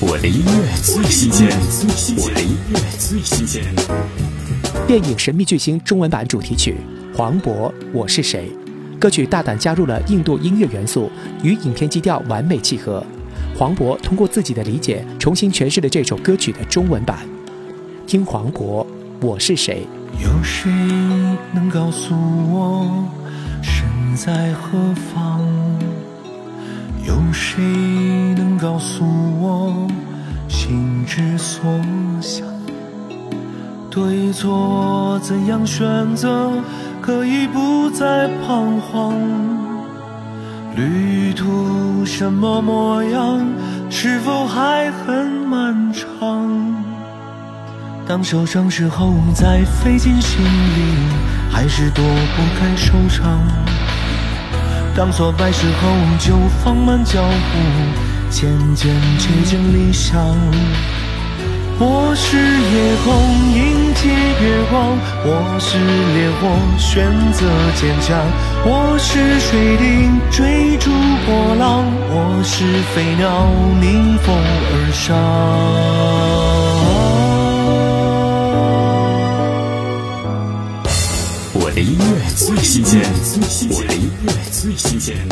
我的音乐最新鲜，我的音乐最新鲜。电影《神秘巨星》中文版主题曲《黄渤我是谁》，歌曲大胆加入了印度音乐元素，与影片基调完美契合。黄渤通过自己的理解，重新诠释了这首歌曲的中文版。听黄渤我是谁？有谁能告诉我身在何方？有谁能告诉我心之所向？对错怎样选择，可以不再彷徨？旅途什么模样，是否还很漫长？当受伤时候再费尽心力，还是躲不开受伤。当挫败时候，就放慢脚步，渐渐接近理想。我是夜空，迎接月光；我是烈火，选择坚强；我是水滴，追逐波浪；我是飞鸟，逆风而上。我的音乐最新鲜，我的音乐最新鲜。